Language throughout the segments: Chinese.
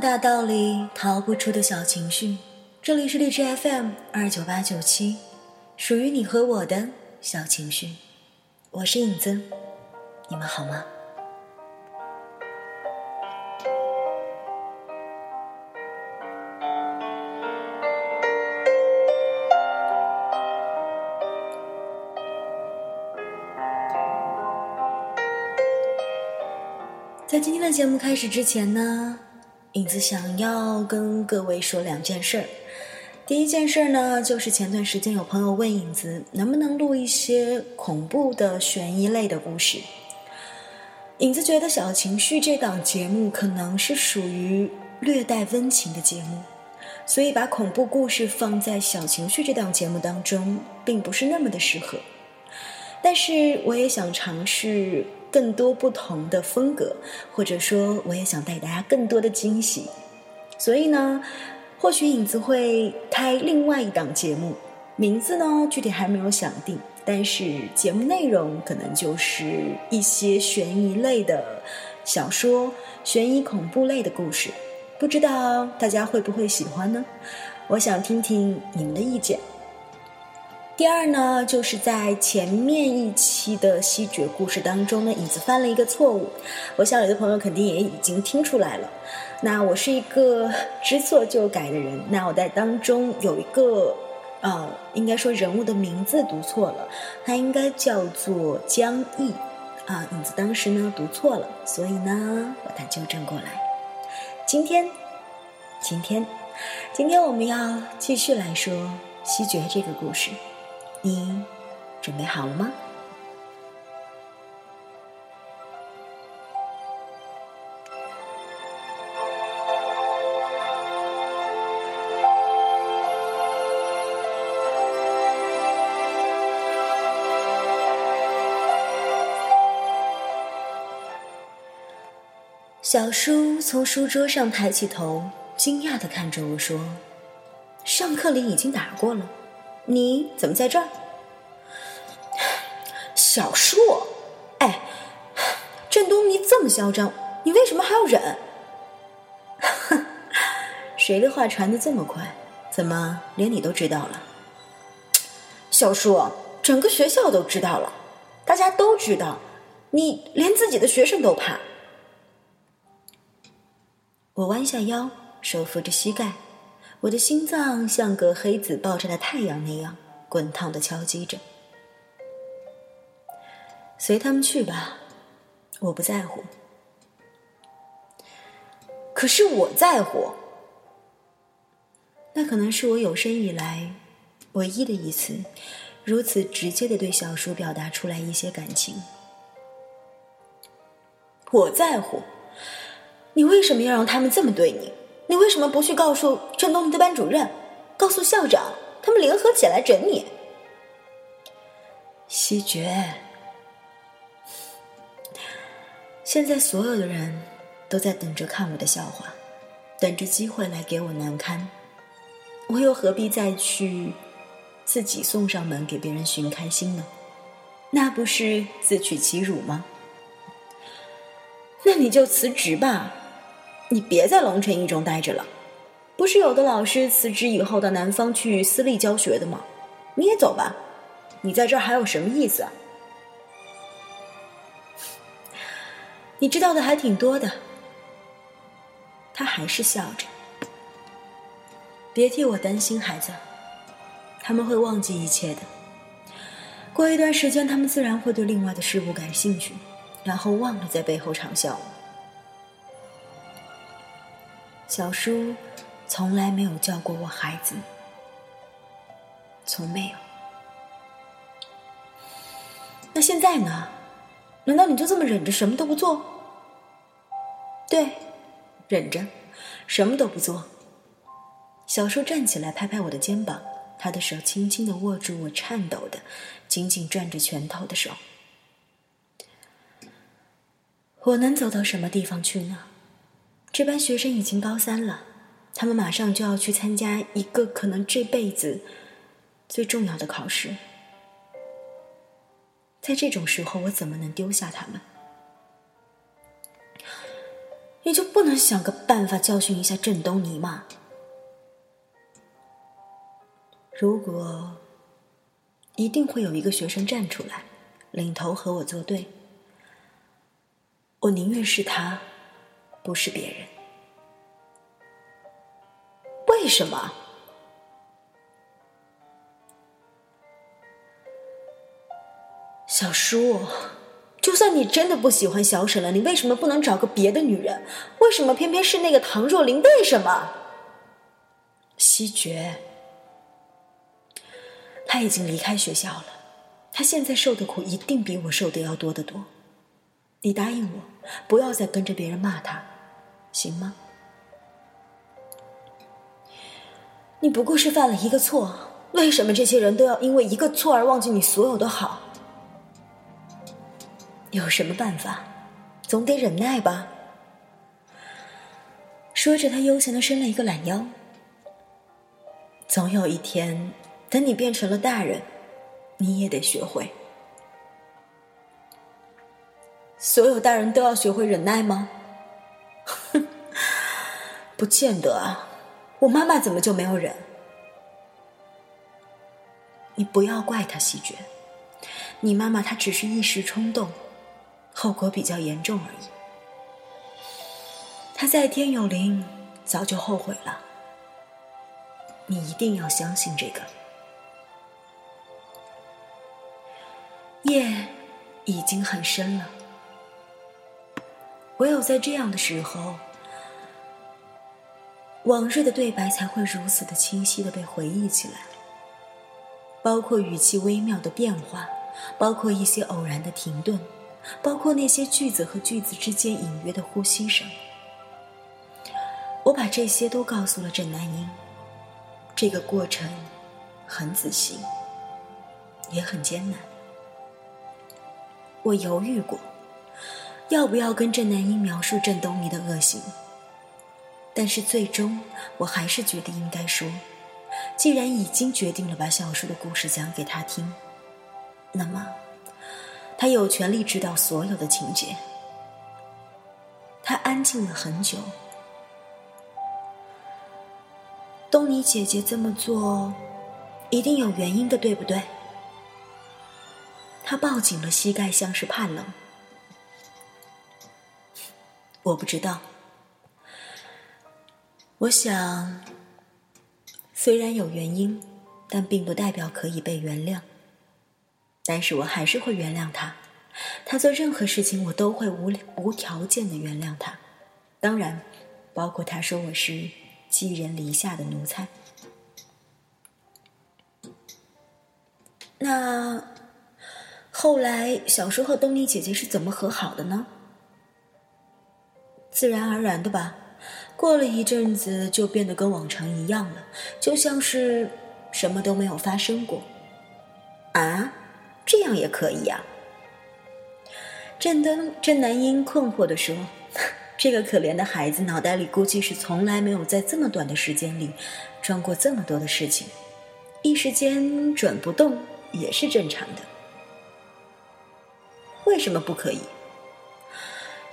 大道理，逃不出的小情绪。这里是荔枝 FM 二九八九七，属于你和我的小情绪。我是影子，你们好吗？在今天的节目开始之前呢，影子想要跟各位说两件事儿。第一件事儿呢，就是前段时间有朋友问影子能不能录一些恐怖的悬疑类的故事。影子觉得《小情绪》这档节目可能是属于略带温情的节目，所以把恐怖故事放在《小情绪》这档节目当中，并不是那么的适合。但是我也想尝试。更多不同的风格，或者说，我也想带大家更多的惊喜。所以呢，或许影子会开另外一档节目，名字呢具体还没有想定，但是节目内容可能就是一些悬疑类的小说、悬疑恐怖类的故事。不知道大家会不会喜欢呢？我想听听你们的意见。第二呢，就是在前面一期的西决故事当中呢，影子犯了一个错误，我想有的朋友肯定也已经听出来了。那我是一个知错就改的人，那我在当中有一个，呃，应该说人物的名字读错了，他应该叫做江毅，啊，影子当时呢读错了，所以呢把它纠正过来。今天，今天，今天我们要继续来说西决这个故事。你准备好了吗？小叔从书桌上抬起头，惊讶的看着我说：“上课铃已经打过了。”你怎么在这儿，小树？哎，振东，你这么嚣张，你为什么还要忍？哼谁的话传的这么快？怎么连你都知道了？小树，整个学校都知道了，大家都知道，你连自己的学生都怕。我弯下腰，手扶着膝盖。我的心脏像个黑子爆炸的太阳那样滚烫的敲击着。随他们去吧，我不在乎。可是我在乎。那可能是我有生以来唯一的一次，如此直接的对小叔表达出来一些感情。我在乎。你为什么要让他们这么对你？你为什么不去告诉郑东尼的班主任，告诉校长，他们联合起来整你？西决，现在所有的人都在等着看我的笑话，等着机会来给我难堪，我又何必再去自己送上门给别人寻开心呢？那不是自取其辱吗？那你就辞职吧。你别在龙城一中待着了，不是有的老师辞职以后到南方去私立教学的吗？你也走吧，你在这还有什么意思啊？你知道的还挺多的。他还是笑着，别替我担心，孩子，他们会忘记一切的。过一段时间，他们自然会对另外的事物感兴趣，然后忘了在背后嘲笑我。小叔从来没有叫过我孩子，从没有。那现在呢？难道你就这么忍着什么都不做？对，忍着，什么都不做。小叔站起来，拍拍我的肩膀，他的手轻轻的握住我颤抖的、紧紧攥着拳头的手。我能走到什么地方去呢？这班学生已经高三了，他们马上就要去参加一个可能这辈子最重要的考试。在这种时候，我怎么能丢下他们？你就不能想个办法教训一下郑东尼吗？如果一定会有一个学生站出来，领头和我作对，我宁愿是他，不是别人。为什么？小叔，就算你真的不喜欢小沈了，你为什么不能找个别的女人？为什么偏偏是那个唐若琳？为什么？西决，他已经离开学校了，他现在受的苦一定比我受的要多得多。你答应我，不要再跟着别人骂他，行吗？你不过是犯了一个错，为什么这些人都要因为一个错而忘记你所有的好？有什么办法？总得忍耐吧。说着，他悠闲的伸了一个懒腰。总有一天，等你变成了大人，你也得学会。所有大人都要学会忍耐吗？不见得啊。我妈妈怎么就没有忍？你不要怪她，喜鹊。你妈妈她只是一时冲动。后果比较严重而已。她在天有灵，早就后悔了。你一定要相信这个。夜已经很深了，唯有在这样的时候，往日的对白才会如此的清晰的被回忆起来，包括语气微妙的变化，包括一些偶然的停顿。包括那些句子和句子之间隐约的呼吸声，我把这些都告诉了郑南英。这个过程很仔细，也很艰难。我犹豫过，要不要跟郑南英描述郑东尼的恶行，但是最终我还是觉得应该说。既然已经决定了把小说的故事讲给他听，那么。他有权利知道所有的情节。他安静了很久。东尼姐姐这么做，一定有原因的，对不对？他抱紧了膝盖，像是怕冷。我不知道。我想，虽然有原因，但并不代表可以被原谅。但是我还是会原谅他，他做任何事情我都会无无条件的原谅他，当然，包括他说我是寄人篱下的奴才。那后来小叔和东尼姐姐是怎么和好的呢？自然而然的吧，过了一阵子就变得跟往常一样了，就像是什么都没有发生过。啊？这样也可以呀。郑登郑南英困惑地说：“ 这个可怜的孩子脑袋里估计是从来没有在这么短的时间里装过这么多的事情，一时间转不动也是正常的。为什么不可以？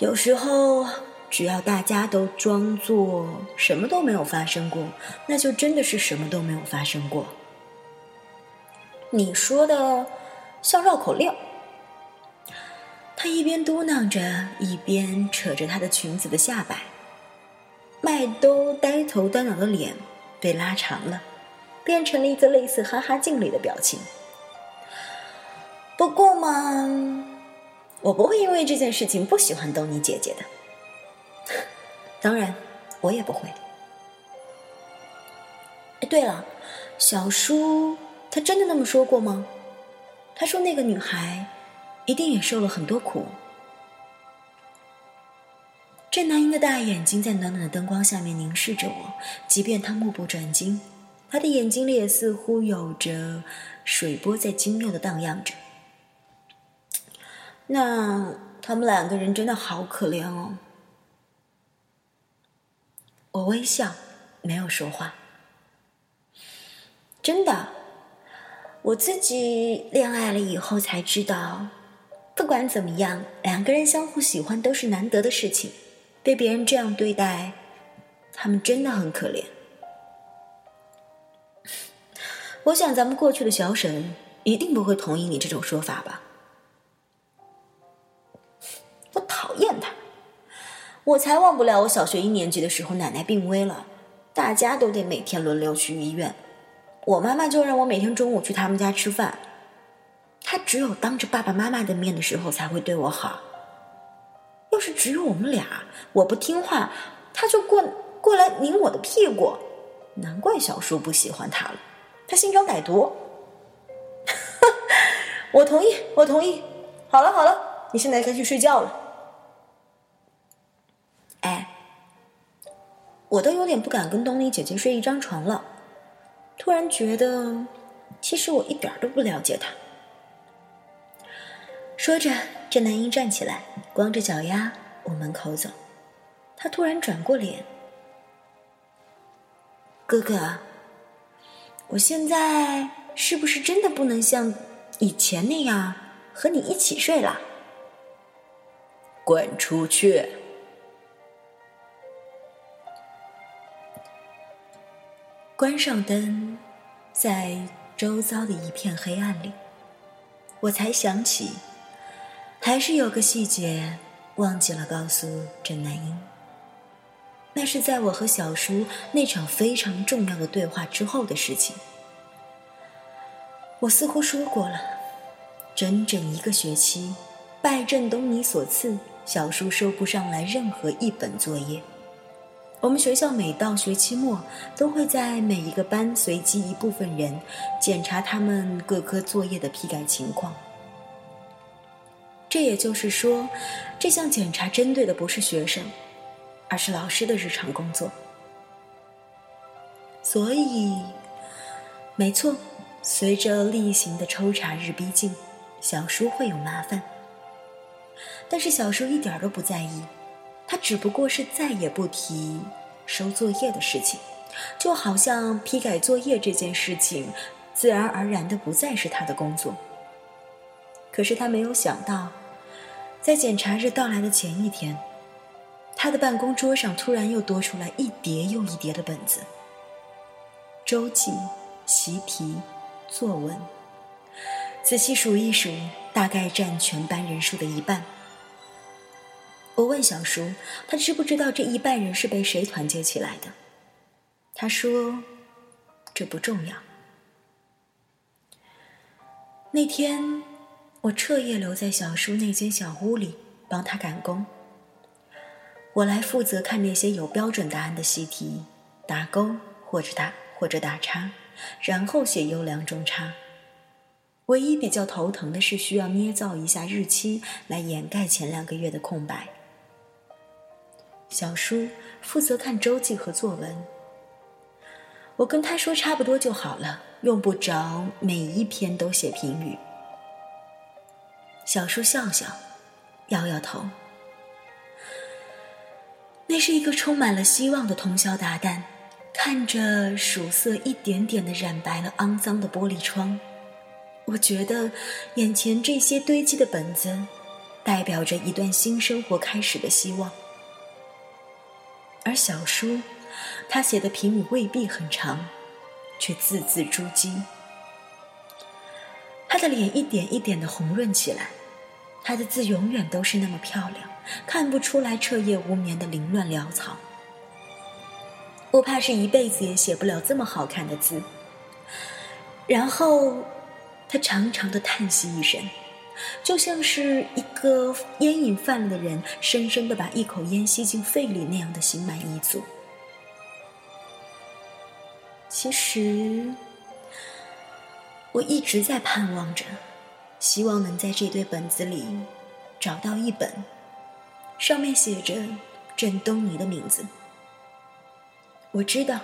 有时候只要大家都装作什么都没有发生过，那就真的是什么都没有发生过。你说的。”像绕口令。他一边嘟囔着，一边扯着她的裙子的下摆，麦兜呆头呆脑的脸被拉长了，变成了一个类似哈哈镜里的表情。不过嘛，我不会因为这件事情不喜欢东尼姐姐的。当然，我也不会。哎，对了，小叔他真的那么说过吗？他说：“那个女孩一定也受了很多苦。”郑南英的大眼睛在暖暖的灯光下面凝视着我，即便他目不转睛，他的眼睛里也似乎有着水波在精妙的荡漾着。那他们两个人真的好可怜哦。我微笑，没有说话。真的。我自己恋爱了以后才知道，不管怎么样，两个人相互喜欢都是难得的事情。被别人这样对待，他们真的很可怜。我想咱们过去的小沈一定不会同意你这种说法吧？我讨厌他，我才忘不了我小学一年级的时候，奶奶病危了，大家都得每天轮流去医院，我妈妈就让我每天中午去他们家吃饭。他只有当着爸爸妈妈的面的时候才会对我好。要是只有我们俩，我不听话，他就过过来拧我的屁股。难怪小叔不喜欢他了，他心肠歹毒。我同意，我同意。好了好了，你现在该去睡觉了。哎，我都有点不敢跟东尼姐姐睡一张床了。突然觉得，其实我一点都不了解她。说着，这男婴站起来，光着脚丫往门口走。他突然转过脸：“哥哥，我现在是不是真的不能像以前那样和你一起睡了？”“滚出去！”关上灯，在周遭的一片黑暗里，我才想起。还是有个细节忘记了告诉郑南英，那是在我和小叔那场非常重要的对话之后的事情。我似乎说过了，整整一个学期，拜郑东尼所赐，小叔收不上来任何一本作业。我们学校每到学期末，都会在每一个班随机一部分人检查他们各科作业的批改情况。这也就是说，这项检查针对的不是学生，而是老师的日常工作。所以，没错，随着例行的抽查日逼近，小叔会有麻烦。但是小叔一点都不在意，他只不过是再也不提收作业的事情，就好像批改作业这件事情，自然而然的不再是他的工作。可是他没有想到。在检查日到来的前一天，他的办公桌上突然又多出来一叠又一叠的本子，周记、习题、作文，仔细数一数，大概占全班人数的一半。我问小叔，他知不知道这一半人是被谁团结起来的？他说：“这不重要。”那天。我彻夜留在小叔那间小屋里，帮他赶工。我来负责看那些有标准答案的习题，打勾或者打或者打叉，然后写优良中差。唯一比较头疼的是需要捏造一下日期来掩盖前两个月的空白。小叔负责看周记和作文，我跟他说差不多就好了，用不着每一篇都写评语。小叔笑笑，摇摇头。那是一个充满了希望的通宵达旦。看着曙色一点点的染白了肮脏的玻璃窗，我觉得眼前这些堆积的本子，代表着一段新生活开始的希望。而小叔，他写的评语未必很长，却字字珠玑。他的脸一点一点的红润起来。他的字永远都是那么漂亮，看不出来彻夜无眠的凌乱潦草。我怕是一辈子也写不了这么好看的字。然后，他长长的叹息一声，就像是一个烟瘾犯了的人，深深的把一口烟吸进肺里那样的心满意足。其实，我一直在盼望着。希望能在这堆本子里找到一本，上面写着郑东尼的名字。我知道，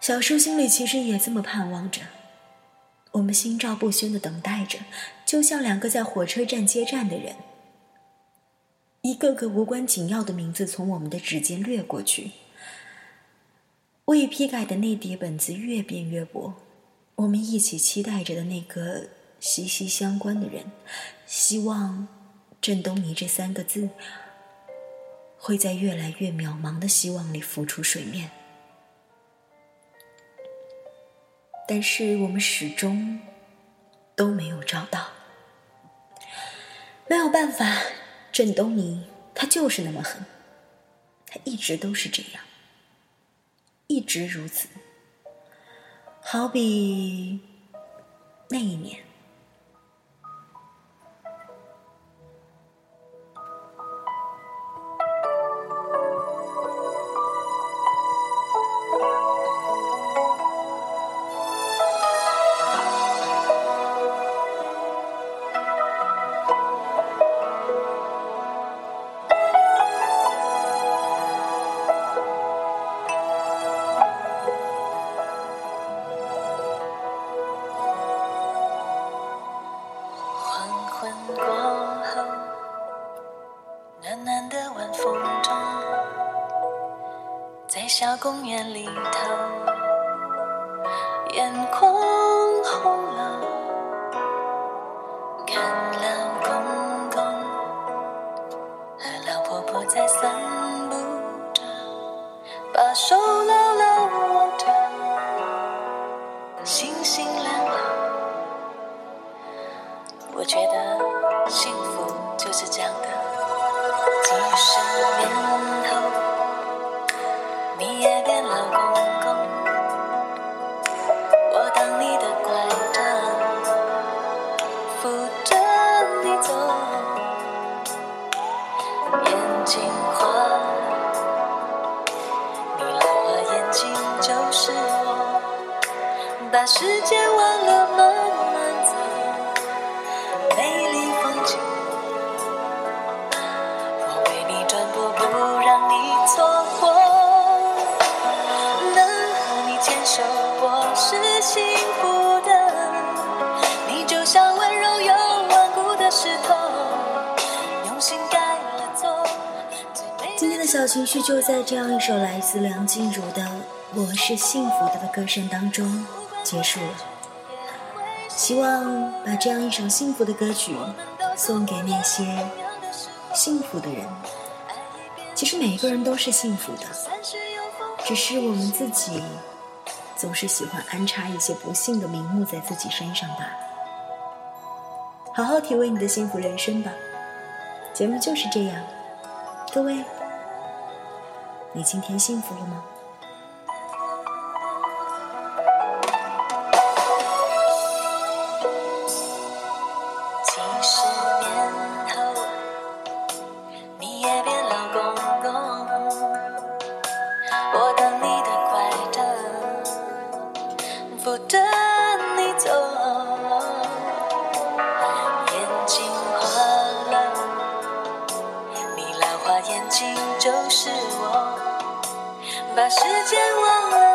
小叔心里其实也这么盼望着。我们心照不宣的等待着，就像两个在火车站接站的人。一个个无关紧要的名字从我们的指尖掠过去。未批改的那叠本子越变越薄，我们一起期待着的那个。息息相关的人，希望郑东尼这三个字会在越来越渺茫的希望里浮出水面。但是我们始终都没有找到。没有办法，郑东尼他就是那么狠，他一直都是这样，一直如此。好比那一年。公园里头，眼眶红了，看老公公和老婆婆在散步着，把手牢牢握着，星星亮了。我觉得幸福就是这样的，几十年后。是幸福的，你就像温柔又顽固的石头，今天的小情绪就在这样一首来自梁静茹的《我是幸福的》的歌声当中结束了。希望把这样一首幸福的歌曲送给那些幸福的人。其实每一个人都是幸福的，只是我们自己。总是喜欢安插一些不幸的名目在自己身上吧。好好体味你的幸福人生吧。节目就是这样，各位，你今天幸福了吗？是我，把时间忘了。